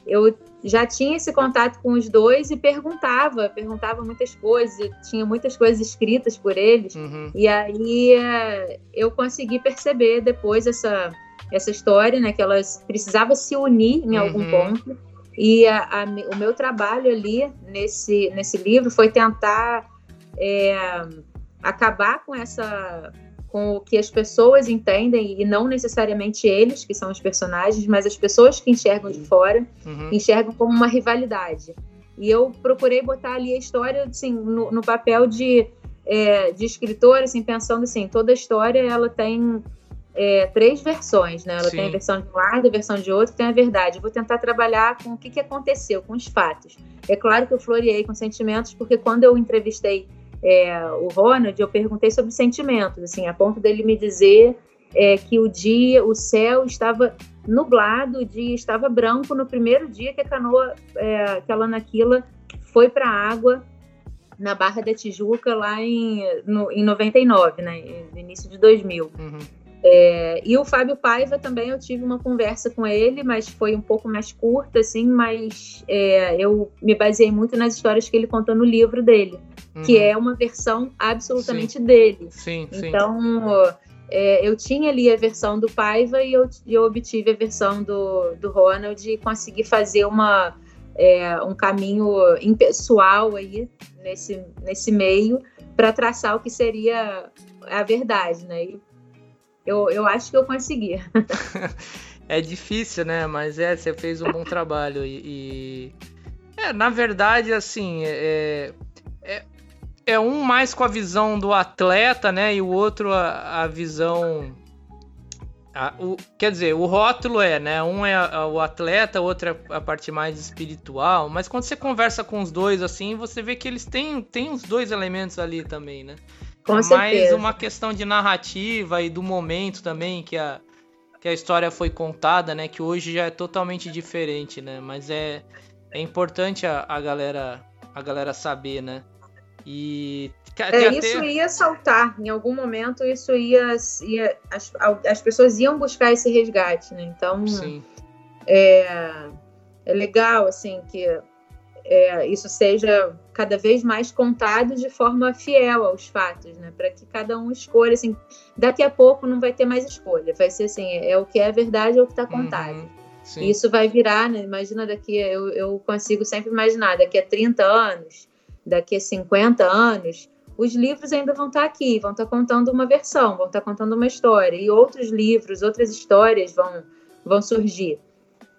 eu já tinha esse contato com os dois e perguntava, perguntava muitas coisas, tinha muitas coisas escritas por eles. Uhum. E aí é, eu consegui perceber depois essa essa história, né? Que elas precisavam se unir em algum uhum. ponto. E a, a, o meu trabalho ali nesse, nesse livro foi tentar é, acabar com essa com o que as pessoas entendem e não necessariamente eles que são os personagens, mas as pessoas que enxergam de fora uhum. enxergam como uma rivalidade. E eu procurei botar ali a história assim no, no papel de é, de escritor, assim pensando assim toda a história ela tem é, três versões, né? Ela Sim. tem a versão de um lado, a versão de outro, tem a verdade. Eu vou tentar trabalhar com o que, que aconteceu, com os fatos. É claro que eu floreei com sentimentos, porque quando eu entrevistei é, o Ronald, eu perguntei sobre sentimentos, assim, a ponto dele me dizer é, que o dia, o céu estava nublado, o dia estava branco no primeiro dia que a canoa, é, que a Lanaquila foi para a água na Barra da Tijuca lá em, no, em 99, né, no início de 2000. Uhum. É, e o Fábio Paiva também eu tive uma conversa com ele, mas foi um pouco mais curta, assim, mas é, eu me baseei muito nas histórias que ele contou no livro dele, uhum. que é uma versão absolutamente sim. dele. Sim, então, é, eu tinha ali a versão do Paiva e eu, eu obtive a versão do, do Ronald e consegui fazer uma, é, um caminho impessoal aí nesse, nesse meio para traçar o que seria a verdade, né? E eu, eu acho que eu consegui. é difícil, né? Mas é, você fez um bom trabalho. E, e... É, na verdade, assim, é, é, é, um mais com a visão do atleta, né? E o outro a, a visão. A, o, quer dizer, o rótulo é, né? Um é a, o atleta, o outro é a parte mais espiritual. Mas quando você conversa com os dois, assim, você vê que eles têm, têm os dois elementos ali também, né? Com é certeza. mais uma questão de narrativa e do momento também que a, que a história foi contada, né? Que hoje já é totalmente diferente, né? Mas é, é importante a, a galera a galera saber, né? E é, isso ia saltar, em algum momento isso ia, ia as, as pessoas iam buscar esse resgate, né? Então Sim. É, é legal assim que é, isso seja cada vez mais contado de forma fiel aos fatos, né? Para que cada um escolha, assim, daqui a pouco não vai ter mais escolha, vai ser assim, é o que é verdade, é o que está contado. Uhum, isso vai virar, né? Imagina daqui, eu, eu consigo sempre imaginar, daqui a 30 anos, daqui a 50 anos, os livros ainda vão estar tá aqui, vão estar tá contando uma versão, vão estar tá contando uma história, e outros livros, outras histórias vão, vão surgir.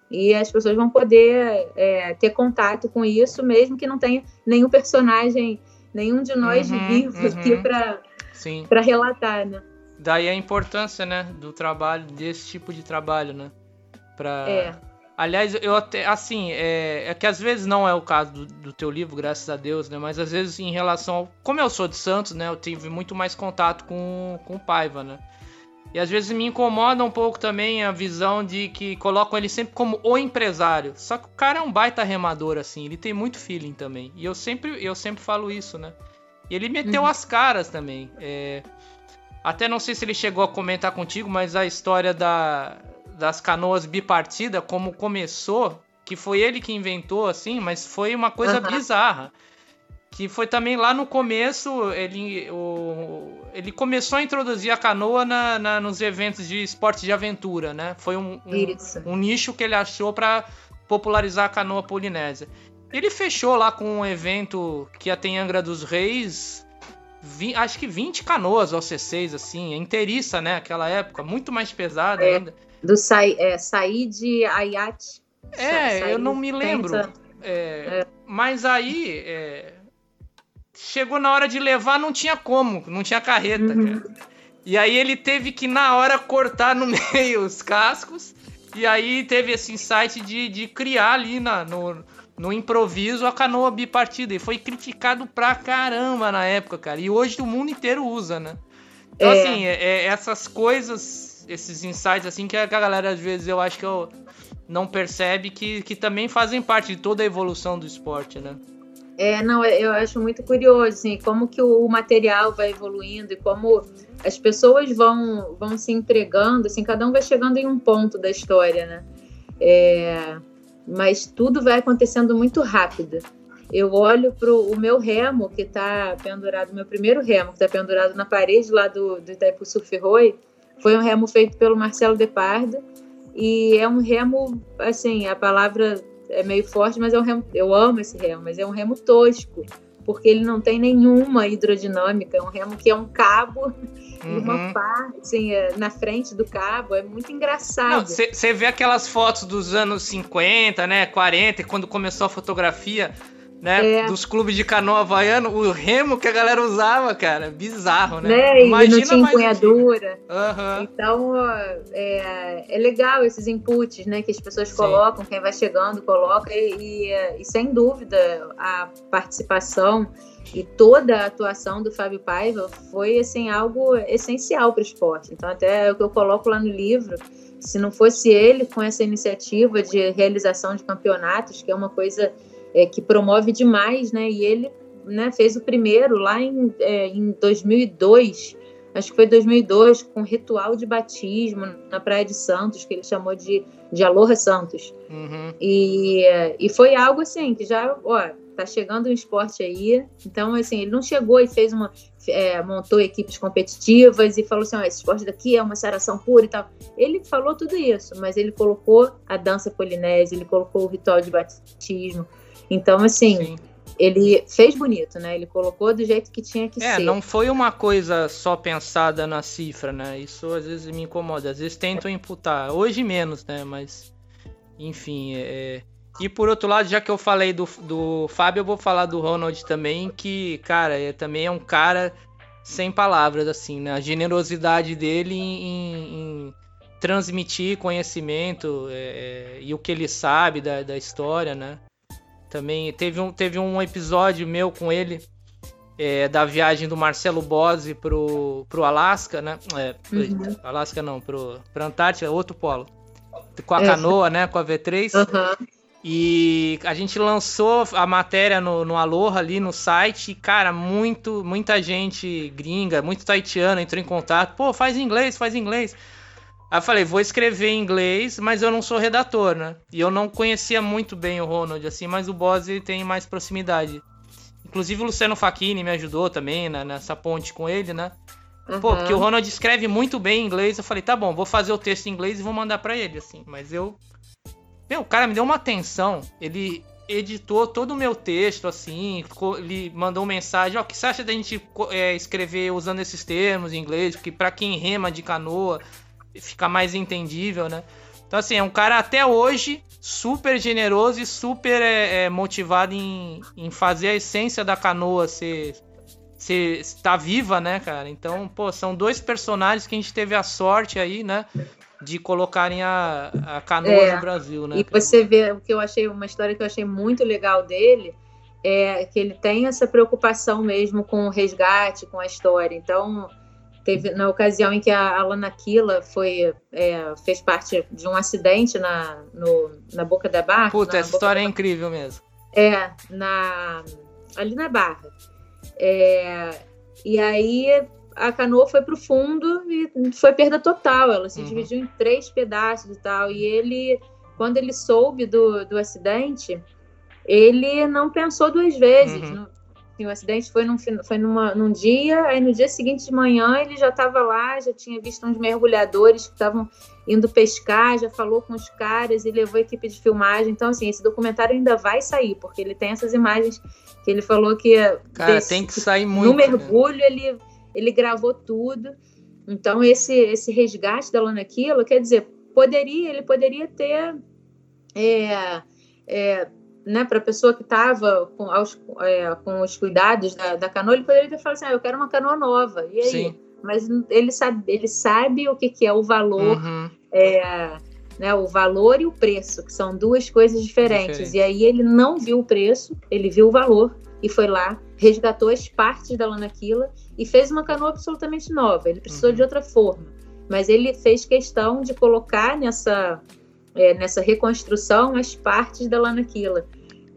E as pessoas vão poder é, ter contato com isso, mesmo que não tenha nenhum personagem, nenhum de nós uhum, vivo uhum. aqui para relatar, né? Daí a importância, né, do trabalho, desse tipo de trabalho, né? Pra... É. Aliás, eu até, assim, é, é, que às vezes não é o caso do, do, teu livro, graças a Deus, né? Mas às vezes em relação ao, Como eu sou de Santos, né? Eu tive muito mais contato com, com o Paiva, né? E às vezes me incomoda um pouco também a visão de que colocam ele sempre como o empresário. Só que o cara é um baita remador, assim, ele tem muito feeling também. E eu sempre, eu sempre falo isso, né? E ele meteu uhum. as caras também. É... Até não sei se ele chegou a comentar contigo, mas a história da... das canoas bipartida, como começou, que foi ele que inventou, assim, mas foi uma coisa uhum. bizarra que foi também lá no começo, ele, o, ele começou a introduzir a canoa na, na, nos eventos de esporte de aventura, né? Foi um, um, um nicho que ele achou para popularizar a canoa polinésia. Ele fechou lá com um evento que ia ter em Angra dos Reis, vi, acho que 20 canoas ou C6, assim, é inteiriça, né? Aquela época, muito mais pesada é, ainda. Do Sai, é, Said Ayat. É, eu não me lembro. É, é. Mas aí, é, chegou na hora de levar, não tinha como, não tinha carreta, uhum. cara. E aí ele teve que, na hora, cortar no meio os cascos. E aí teve esse insight de, de criar ali na, no, no improviso a canoa bipartida. E foi criticado pra caramba na época, cara. E hoje o mundo inteiro usa, né? Então, é. assim, é, é essas coisas, esses insights, assim, que a galera, às vezes, eu acho que eu não percebe que, que também fazem parte de toda a evolução do esporte, né? É, não, é, eu acho muito curioso, assim, como que o material vai evoluindo e como as pessoas vão, vão se entregando, assim, cada um vai chegando em um ponto da história, né? É, mas tudo vai acontecendo muito rápido. Eu olho para o meu remo, que está pendurado, meu primeiro remo, que está pendurado na parede lá do, do Itaipu Surf Roy, foi um remo feito pelo Marcelo Depardo, e é um remo, assim, a palavra é meio forte, mas é um remo, eu amo esse remo, mas é um remo tosco, porque ele não tem nenhuma hidrodinâmica, é um remo que é um cabo uhum. e uma uhum. pá, assim, é, na frente do cabo, é muito engraçado. Você vê aquelas fotos dos anos 50, né, 40, quando começou a fotografia, né? É. Dos clubes de canoa havaiano, o remo que a galera usava, cara, bizarro, né? né? Imagina e não tinha empunhadura. Uhum. Então, é, é legal esses inputs, né? Que as pessoas Sim. colocam, quem vai chegando coloca, e, e, e, sem dúvida a participação e toda a atuação do Fábio Paiva foi, assim, algo essencial para o esporte. Então, até é o que eu coloco lá no livro, se não fosse ele com essa iniciativa de realização de campeonatos, que é uma coisa é, que promove demais, né? E ele né, fez o primeiro lá em, é, em 2002, acho que foi 2002, com ritual de batismo na Praia de Santos, que ele chamou de, de Aloha Santos. Uhum. E, e foi algo assim, que já, ó, tá chegando um esporte aí. Então, assim, ele não chegou e fez uma. É, montou equipes competitivas e falou assim: ó, esse esporte daqui é uma saração pura e tal. Ele falou tudo isso, mas ele colocou a dança polinésia, ele colocou o ritual de batismo, então, assim, Sim. ele fez bonito, né? Ele colocou do jeito que tinha que é, ser. É, não foi uma coisa só pensada na cifra, né? Isso às vezes me incomoda. Às vezes tentam imputar. Hoje menos, né? Mas, enfim, é... E por outro lado, já que eu falei do, do Fábio, eu vou falar do Ronald também, que, cara, é, também é um cara sem palavras, assim, né? A generosidade dele em, em, em transmitir conhecimento é, é e o que ele sabe da, da história, né? Também teve um, teve um episódio meu com ele é, da viagem do Marcelo Bose pro, pro Alasca, né? É, uhum. Alasca não, pro, pro Antártica, outro polo. Com a é. canoa, né? Com a V3. Uhum. E a gente lançou a matéria no, no Aloha ali no site. E, cara, muito, muita gente gringa, muito taitiano entrou em contato. Pô, faz inglês, faz inglês. Aí eu falei, vou escrever em inglês, mas eu não sou redator, né? E eu não conhecia muito bem o Ronald, assim, mas o Bose tem mais proximidade. Inclusive o Luciano Facchini me ajudou também né, nessa ponte com ele, né? Uhum. Pô, porque o Ronald escreve muito bem em inglês. Eu falei, tá bom, vou fazer o texto em inglês e vou mandar para ele, assim. Mas eu. Meu, o cara me deu uma atenção. Ele editou todo o meu texto, assim. Ele mandou mensagem: Ó, o que você acha da gente é, escrever usando esses termos em inglês? Porque para quem rema de canoa fica mais entendível, né? Então, assim, é um cara até hoje super generoso e super é, é, motivado em, em fazer a essência da canoa ser, ser estar tá viva, né, cara? Então, pô, são dois personagens que a gente teve a sorte aí, né? De colocarem a, a canoa é, no Brasil, né? E você vê o que eu achei, uma história que eu achei muito legal dele, é que ele tem essa preocupação mesmo com o resgate, com a história. Então, Teve na ocasião em que a Alana Killa foi, é, fez parte de um acidente na, no, na boca da barra. Puta, essa história é incrível mesmo. É, na, ali na barra. É, e aí a canoa foi pro fundo e foi perda total. Ela se uhum. dividiu em três pedaços e tal. E ele, quando ele soube do, do acidente, ele não pensou duas vezes. Uhum. Assim, o acidente foi, num, foi numa, num dia, aí no dia seguinte de manhã ele já estava lá, já tinha visto uns mergulhadores que estavam indo pescar, já falou com os caras e levou a equipe de filmagem. Então, assim, esse documentário ainda vai sair, porque ele tem essas imagens que ele falou que. Cara, desse, tem que sair muito. No né? mergulho, né? ele, ele gravou tudo. Então, esse, esse resgate da Lana Kilo, quer dizer, poderia, ele poderia ter. É, é, né, para a pessoa que estava com, é, com os cuidados da, da, canoa, ele poderia ter falado assim, ah, eu quero uma canoa nova. E aí? Sim. Mas ele sabe, ele sabe o que, que é o valor, uhum. é, né, o valor e o preço, que são duas coisas diferentes. Diferente. E aí ele não viu o preço, ele viu o valor e foi lá, resgatou as partes da lanaquila e fez uma canoa absolutamente nova. Ele precisou uhum. de outra forma. Mas ele fez questão de colocar nessa, é, nessa reconstrução as partes da lanaquila.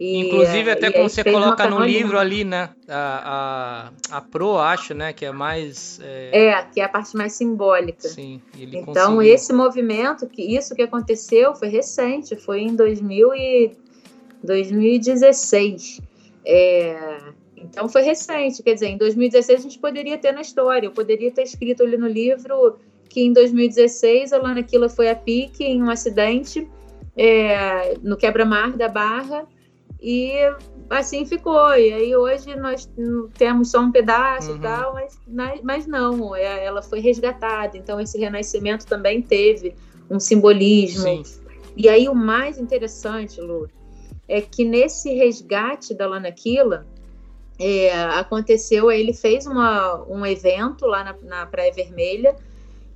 E, Inclusive, até como você coloca no livro ali, né? A, a, a, Pro, acho, né? Que é mais. É... é, que é a parte mais simbólica. Sim. então, conseguiu. esse movimento, que isso que aconteceu foi recente, foi em 2000 e 2016. É, então, foi recente. Quer dizer, em 2016 a gente poderia ter na história. Eu poderia ter escrito ali no livro que em 2016 a Lana Killa foi a pique em um acidente é, no quebra-mar da Barra e assim ficou. E aí hoje nós temos só um pedaço uhum. e tal, mas, mas não, é, ela foi resgatada. Então esse renascimento também teve um simbolismo. Sim. E aí o mais interessante, Lu, é que nesse resgate da Lana Killa, é, aconteceu, ele fez uma, um evento lá na, na Praia Vermelha,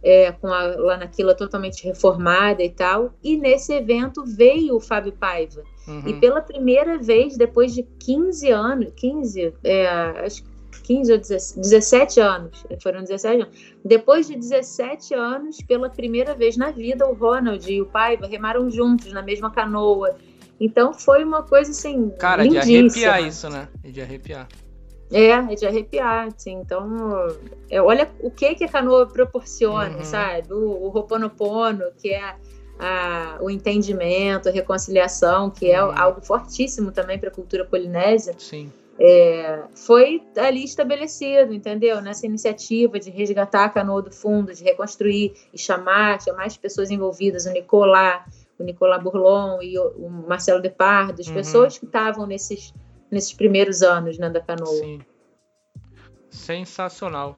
é, com a Lanaquila totalmente reformada e tal. E nesse evento veio o Fábio Paiva. Uhum. E pela primeira vez, depois de 15 anos, 15, é, acho que 15 ou 17 anos, foram 17 anos. Depois de 17 anos, pela primeira vez na vida, o Ronald e o Paiva remaram juntos na mesma canoa. Então foi uma coisa assim. Cara, lindíssima. de arrepiar isso, né? De arrepiar. É, é de arrepiar, assim. Então, é, olha o que, que a canoa proporciona, uhum. sabe? O, o Ho'oponopono, que é a, o entendimento, a reconciliação, que é algo fortíssimo também para a cultura polinésia. Sim. É, foi ali estabelecido, entendeu? Nessa iniciativa de resgatar a canoa do fundo, de reconstruir e chamar, chamar as pessoas envolvidas, o Nicolás, o Nicolás Bourlon e o, o Marcelo Depardo, as uhum. pessoas que estavam nesses nesses primeiros anos né, da canoa. Sim. Sensacional.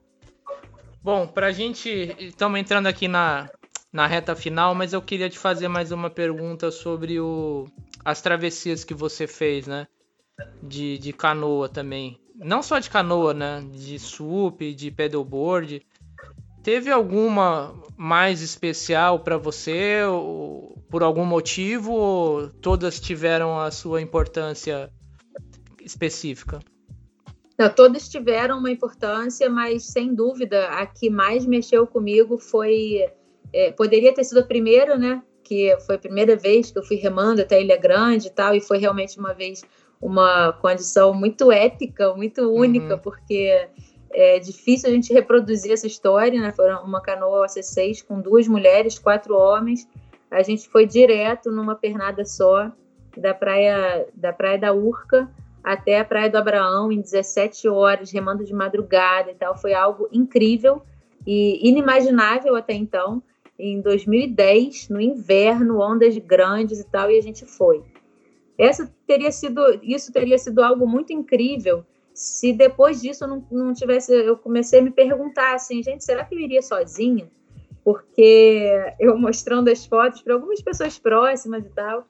Bom, para a gente. Estamos entrando aqui na, na reta final, mas eu queria te fazer mais uma pergunta sobre o, as travessias que você fez, né? De, de canoa também. Não só de canoa, né? De sup, de pedalboard. Teve alguma mais especial para você, por algum motivo, ou todas tiveram a sua importância específica? Não, todas tiveram uma importância, mas sem dúvida a que mais mexeu comigo foi. É, poderia ter sido a primeira, né? Que foi a primeira vez que eu fui remando até Ilha Grande e tal, e foi realmente uma vez uma condição muito épica, muito única, uhum. porque é difícil a gente reproduzir essa história, né? Foi uma canoa C6 com duas mulheres, quatro homens. A gente foi direto numa pernada só da praia da praia da Urca até a Praia do Abraão em 17 horas, remando de madrugada e tal. Foi algo incrível e inimaginável até então. Em 2010, no inverno, ondas grandes e tal, e a gente foi. Essa teria sido, isso teria sido algo muito incrível se depois disso eu não, não tivesse, eu comecei a me perguntar assim, gente, será que eu iria sozinha? Porque eu mostrando as fotos para algumas pessoas próximas e tal,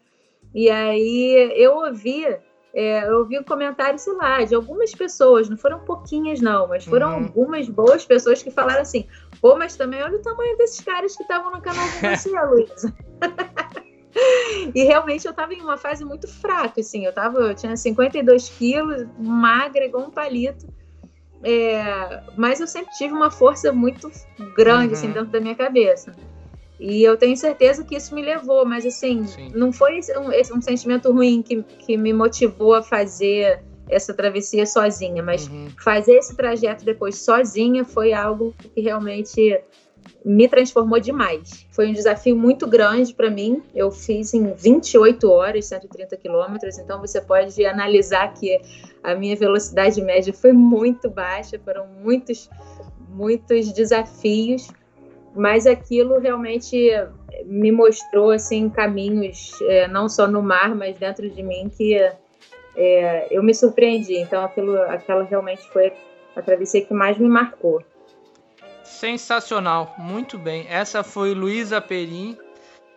e aí eu ouvia é, eu vi um comentário, sei lá, de algumas pessoas, não foram pouquinhas, não, mas foram uhum. algumas boas pessoas que falaram assim: pô, mas também olha o tamanho desses caras que estavam no canal com você, Luísa. e realmente eu estava em uma fase muito fraca, assim, eu, tava, eu tinha 52 quilos, magra, igual um palito. É, mas eu sempre tive uma força muito grande, assim, uhum. assim, dentro da minha cabeça. E eu tenho certeza que isso me levou, mas assim, Sim. não foi um, um, sentimento ruim que, que me motivou a fazer essa travessia sozinha, mas uhum. fazer esse trajeto depois sozinha foi algo que realmente me transformou demais. Foi um desafio muito grande para mim. Eu fiz em 28 horas, 130 quilômetros, então você pode analisar que a minha velocidade média foi muito baixa, foram muitos, muitos desafios mas aquilo realmente me mostrou assim caminhos é, não só no mar mas dentro de mim que é, eu me surpreendi então aquilo aquela realmente foi a travessia que mais me marcou sensacional muito bem essa foi Luísa Perim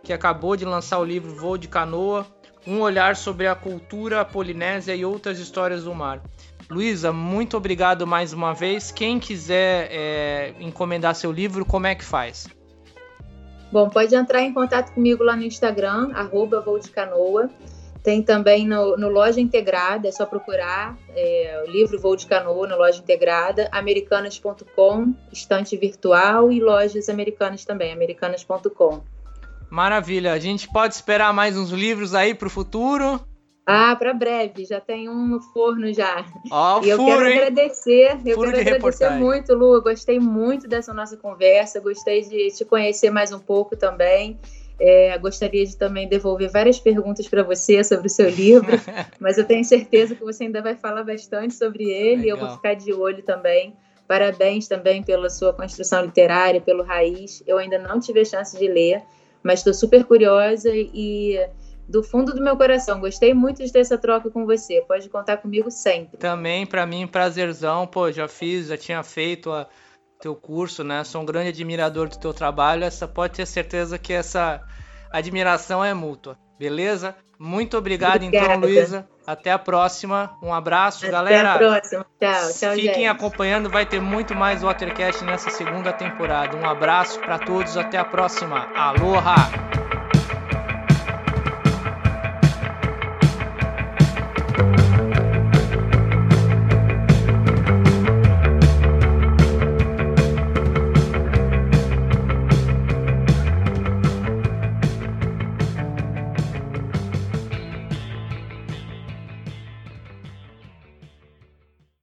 que acabou de lançar o livro Voo de Canoa um olhar sobre a cultura polinésia e outras histórias do mar Luísa, muito obrigado mais uma vez. Quem quiser é, encomendar seu livro, como é que faz? Bom, pode entrar em contato comigo lá no Instagram, arroba Voo de Canoa. Tem também no, no Loja Integrada, é só procurar é, o livro Voo de Canoa no Loja Integrada, americanas.com, estante virtual e lojas americanas também, americanas.com. Maravilha, a gente pode esperar mais uns livros aí para o futuro? Ah, para breve, já tem um no forno já. Ó, e eu furo, quero hein? agradecer, eu furo quero agradecer reportagem. muito, Lu. gostei muito dessa nossa conversa, gostei de te conhecer mais um pouco também. É, gostaria de também devolver várias perguntas para você sobre o seu livro, mas eu tenho certeza que você ainda vai falar bastante sobre ele. Legal. Eu vou ficar de olho também. Parabéns também pela sua construção literária, pelo Raiz. Eu ainda não tive a chance de ler, mas estou super curiosa e do fundo do meu coração. Gostei muito de ter essa troca com você. Pode contar comigo sempre. Também, para mim, prazerzão. Pô, já fiz, já tinha feito a teu curso, né? Sou um grande admirador do teu trabalho. Essa pode ter certeza que essa admiração é mútua. Beleza? Muito obrigado, então, Obrigada. então, Luísa. Até a próxima. Um abraço, Até galera. Até a próxima. Tchau, tchau, Fiquem gente. acompanhando, vai ter muito mais Watercast nessa segunda temporada. Um abraço para todos, até a próxima. Aloha!